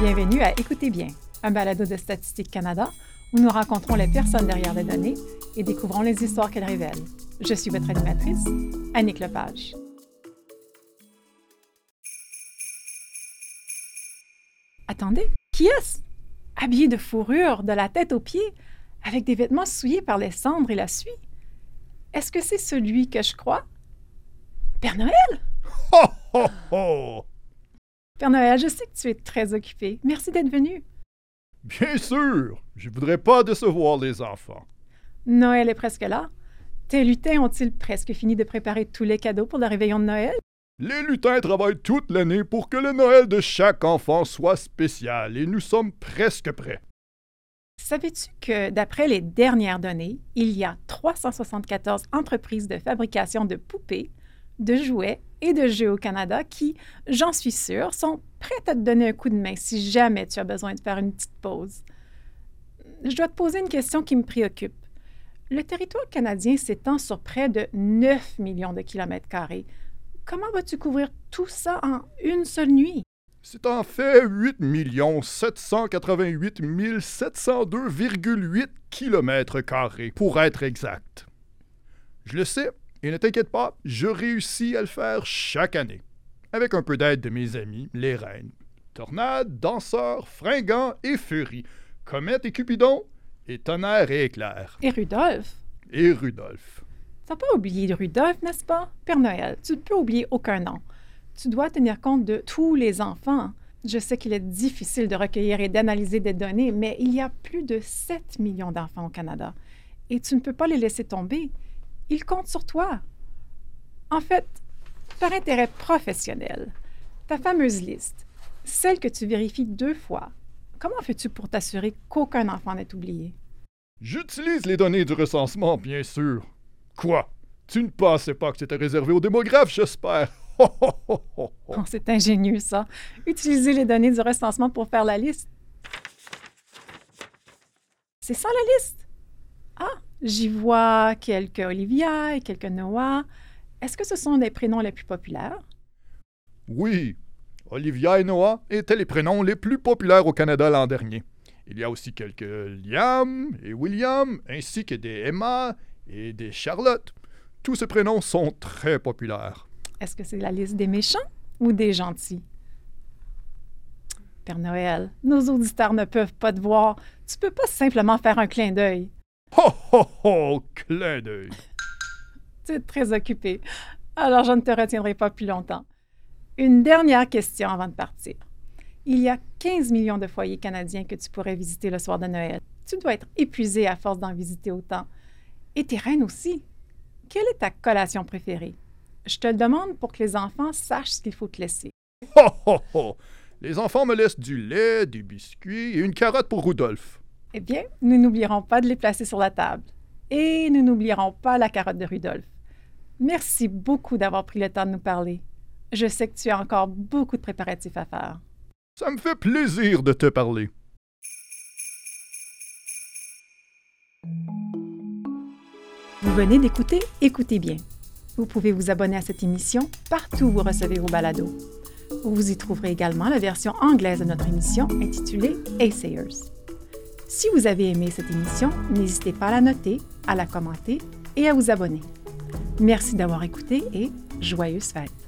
Bienvenue à Écoutez bien, un balado de Statistique Canada où nous rencontrons les personnes derrière les données et découvrons les histoires qu'elles révèlent. Je suis votre animatrice, Annick Lepage. Attendez, qui est-ce? Habillé de fourrure de la tête aux pieds, avec des vêtements souillés par les cendres et la suie. Est-ce que c'est celui que je crois? Père Noël? Ho, ho, ho! Père Noël, je sais que tu es très occupé. Merci d'être venu. Bien sûr, je voudrais pas décevoir les enfants. Noël est presque là. Tes lutins ont-ils presque fini de préparer tous les cadeaux pour le réveillon de Noël? Les lutins travaillent toute l'année pour que le Noël de chaque enfant soit spécial et nous sommes presque prêts. Savais-tu que, d'après les dernières données, il y a 374 entreprises de fabrication de poupées, de jouets et de jeux au Canada qui, j'en suis sûre, sont prêtes à te donner un coup de main si jamais tu as besoin de faire une petite pause. Je dois te poser une question qui me préoccupe. Le territoire canadien s'étend sur près de 9 millions de kilomètres carrés. Comment vas-tu couvrir tout ça en une seule nuit? C'est en fait 8 788 702,8 kilomètres carrés, pour être exact. Je le sais, et ne t'inquiète pas, je réussis à le faire chaque année. Avec un peu d'aide de mes amis, les reines. Tornade, danseurs, fringants et furie. Comète et Cupidon, et tonnerre et éclair. Et Rudolph? Et Rudolph. T'as pas oublié Rudolph, n'est-ce pas? Père Noël, tu ne peux oublier aucun nom. Tu dois tenir compte de tous les enfants. Je sais qu'il est difficile de recueillir et d'analyser des données, mais il y a plus de 7 millions d'enfants au Canada. Et tu ne peux pas les laisser tomber. Ils comptent sur toi. En fait, par intérêt professionnel, ta fameuse liste, celle que tu vérifies deux fois, comment fais-tu pour t'assurer qu'aucun enfant n'est oublié? J'utilise les données du recensement, bien sûr. Quoi? Tu ne pensais pas que c'était réservé aux démographes, j'espère? Oh, c'est ingénieux, ça. Utiliser les données du recensement pour faire la liste. C'est ça la liste? J'y vois quelques Olivia et quelques Noah. Est-ce que ce sont les prénoms les plus populaires? Oui, Olivia et Noah étaient les prénoms les plus populaires au Canada l'an dernier. Il y a aussi quelques Liam et William, ainsi que des Emma et des Charlotte. Tous ces prénoms sont très populaires. Est-ce que c'est la liste des méchants ou des gentils? Père Noël, nos auditeurs ne peuvent pas te voir. Tu peux pas simplement faire un clin d'œil. Ho, ho, ho, clin d'œil. Tu es très occupé. Alors, je ne te retiendrai pas plus longtemps. Une dernière question avant de partir. Il y a 15 millions de foyers canadiens que tu pourrais visiter le soir de Noël. Tu dois être épuisé à force d'en visiter autant. Et tes reines aussi. Quelle est ta collation préférée? Je te le demande pour que les enfants sachent ce qu'il faut te laisser. Ho, ho, ho. Les enfants me laissent du lait, des biscuits et une carotte pour Rudolph. Eh bien, nous n'oublierons pas de les placer sur la table. Et nous n'oublierons pas la carotte de Rudolph. Merci beaucoup d'avoir pris le temps de nous parler. Je sais que tu as encore beaucoup de préparatifs à faire. Ça me fait plaisir de te parler. Vous venez d'écouter Écoutez bien. Vous pouvez vous abonner à cette émission partout où vous recevez vos balados. Vous y trouverez également la version anglaise de notre émission intitulée Assayers. Si vous avez aimé cette émission, n'hésitez pas à la noter, à la commenter et à vous abonner. Merci d'avoir écouté et joyeuses fêtes!